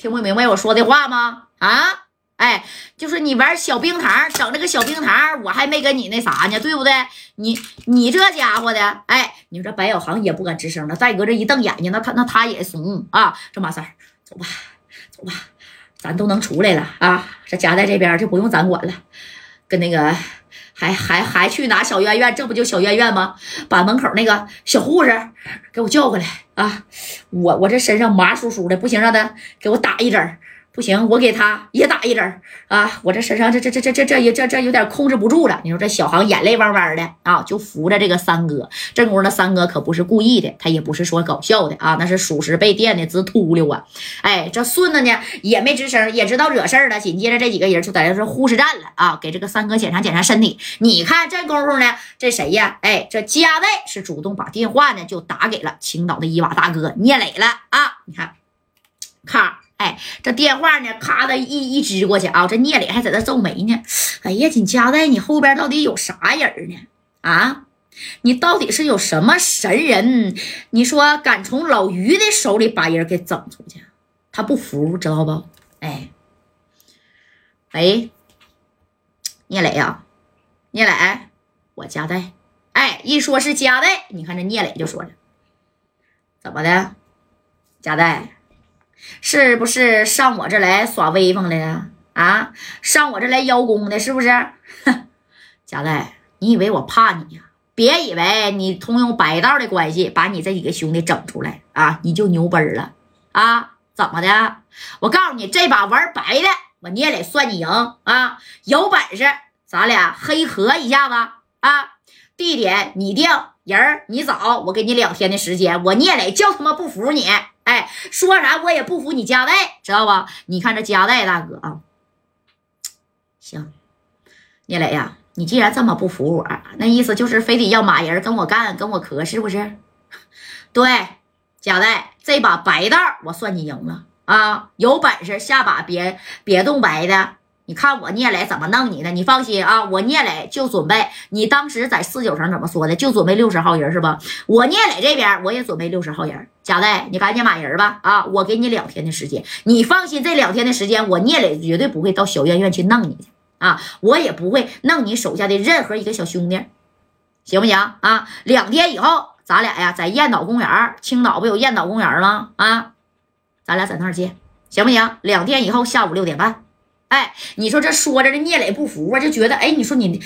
听不明白我说的话吗？啊，哎，就是你玩小冰糖，整这个小冰糖，我还没跟你那啥呢，对不对？你你这家伙的，哎，你说白小航也不敢吱声了，再搁这一瞪眼睛，那他那他也怂啊。这马三，走吧，走吧，咱都能出来了啊。这家在这边就不用咱管了，跟那个。还还还去拿小院院，这不就小院院吗？把门口那个小护士给我叫过来啊！我我这身上麻酥酥的，不行，让他给我打一针。不行，我给他也打一针啊！我这身上这这这这这这也这这有点控制不住了。你说这小航眼泪汪汪的啊，就扶着这个三哥。这功夫那三哥可不是故意的，他也不是说搞笑的啊，那是属实被电的直秃溜啊！哎，这顺子呢也没吱声，也知道惹事儿了。紧接着这几个人就在这是护士站了啊，给这个三哥检查检查身体。你看这功夫呢，这谁呀？哎，这加代是主动把电话呢就打给了青岛的伊娃大哥聂磊了啊！你看，咔。哎，这电话呢，咔的一一支过去啊！这聂磊还在那皱眉呢。哎呀，锦家在你后边到底有啥人呢？啊，你到底是有什么神人？你说敢从老于的手里把人给整出去？他不服，知道不？哎，喂，聂磊呀，聂磊，我家代。哎，一说是家代，你看这聂磊就说了，怎么的，家代？是不是上我这来耍威风来了啊？上我这来邀功的，是不是？哼，贾代，你以为我怕你呀？别以为你通用白道的关系把你这几个兄弟整出来啊，你就牛奔了啊？怎么的？我告诉你，这把玩白的，我聂磊算你赢啊！有本事咱俩黑合一下子啊！地点你定，人你找，我给你两天的时间，我聂磊就他妈不服你！哎，说啥我也不服你加代，知道吧？你看这加代大哥啊，行，聂磊呀，你既然这么不服我，那意思就是非得要马人跟我干，跟我磕，是不是？对，加代，这把白道我算你赢了啊！有本事下把别别动白的。你看我聂磊怎么弄你的？你放心啊，我聂磊就准备你当时在四九城怎么说的，就准备六十号人是吧？我聂磊这边我也准备六十号人，贾代，你赶紧买人吧啊！我给你两天的时间，你放心，这两天的时间我聂磊绝对不会到小院院去弄你去啊，我也不会弄你手下的任何一个小兄弟，行不行啊？两天以后咱俩呀在燕岛公园，青岛不有燕岛公园吗？啊，咱俩在那儿见，行不行？两天以后下午六点半。哎，你说这说着，这聂磊不服啊，就觉得哎，你说你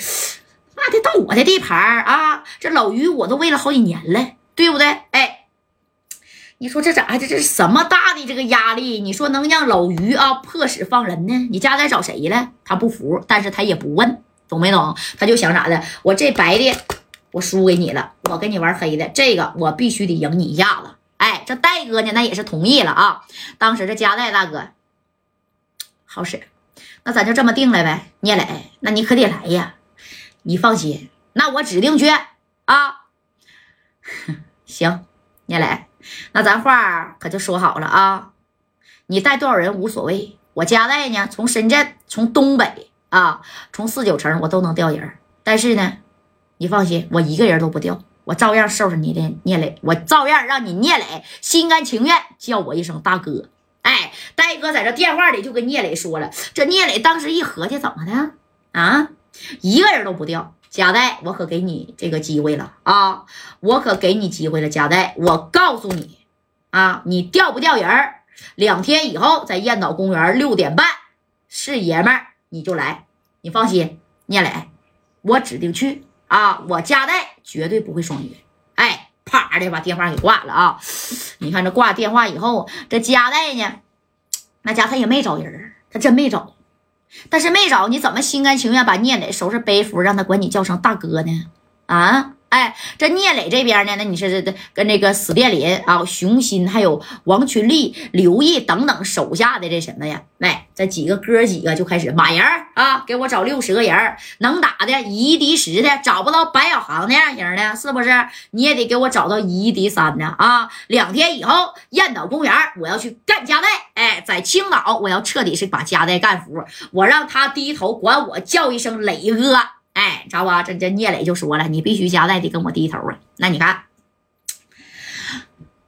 那得到我的地盘啊！这老于我都喂了好几年了，对不对？哎，你说这咋这这是什么大的这个压力？你说能让老于啊迫使放人呢？你家在找谁了？他不服，但是他也不问，懂没懂？他就想咋的？我这白的我输给你了，我跟你玩黑的，这个我必须得赢你一下子。哎，这戴哥呢，那也是同意了啊。当时这加代大哥好使。那咱就这么定了呗，聂磊，那你可得来呀！你放心，那我指定去啊。行，聂磊，那咱话可就说好了啊。你带多少人无所谓，我家带呢，从深圳、从东北啊，从四九城我都能调人。但是呢，你放心，我一个人都不调，我照样收拾你的聂磊，我照样让你聂磊心甘情愿叫我一声大哥。哎，戴哥在这电话里就跟聂磊说了，这聂磊当时一合计，怎么的啊？一个人都不掉，贾代，我可给你这个机会了啊！我可给你机会了，贾代，我告诉你啊，你调不调人？两天以后在燕岛公园六点半，是爷们儿你就来，你放心，聂磊，我指定去啊！我贾代绝对不会双约。哎。啪的把电话给挂了啊！你看这挂电话以后，这加代呢，那家他也没找人，他真没找。但是没找，你怎么心甘情愿把聂磊收拾背服，让他管你叫声大哥呢？啊？哎，这聂磊这边呢，那你说这跟那个史殿林啊、熊心还有王群力、刘毅等等手下的这什么呀？哎，这几个哥几个就开始马人啊，给我找六十个人，能打的以一敌十的，找不到白小航那样型的，是不是？你也得给我找到以一敌三的啊！两天以后，雁岛公园我要去干加代，哎，在青岛我要彻底是把加代干服，我让他低头管我叫一声磊哥。哎，知道吧？这这聂磊就说了，你必须加代得跟我低头啊。那你看，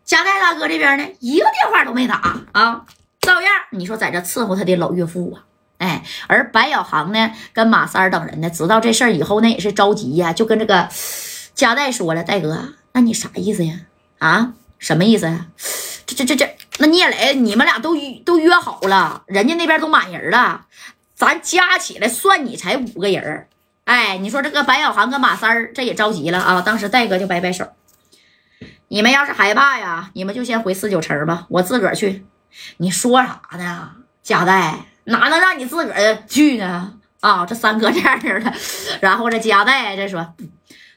加代大哥这边呢，一个电话都没打啊，照样你说在这伺候他的老岳父啊，哎，而白小航呢，跟马三等人呢，知道这事儿以后呢，也是着急呀，就跟这个加代说了，戴哥，那你啥意思呀？啊，什么意思呀？这这这这，那聂磊，你们俩都都约好了，人家那边都满人了，咱加起来算你才五个人哎，你说这个白小航跟马三儿这也着急了啊！当时戴哥就摆摆手，你们要是害怕呀，你们就先回四九城吧，我自个儿去。你说啥呢？加代哪能让你自个儿去呢？啊，这三哥这样式的，然后这加代这说，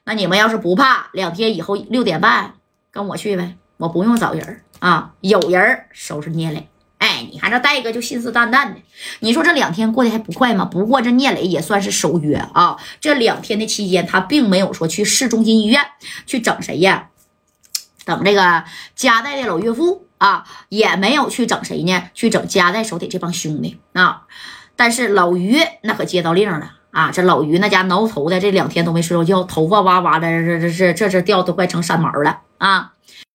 那你们要是不怕，两天以后六点半跟我去呗，我不用找人啊，有人收拾聂磊。哎，你看这戴哥就信誓旦旦的，你说这两天过得还不快吗？不过这聂磊也算是守约啊。这两天的期间，他并没有说去市中心医院去整谁呀？整这个加代的老岳父啊，也没有去整谁呢？去整加代手底这帮兄弟啊。但是老于那可接到令了啊！这老于那家挠头的，这两天都没睡着觉，头发哇哇的，这这这这这掉都快成山毛了啊！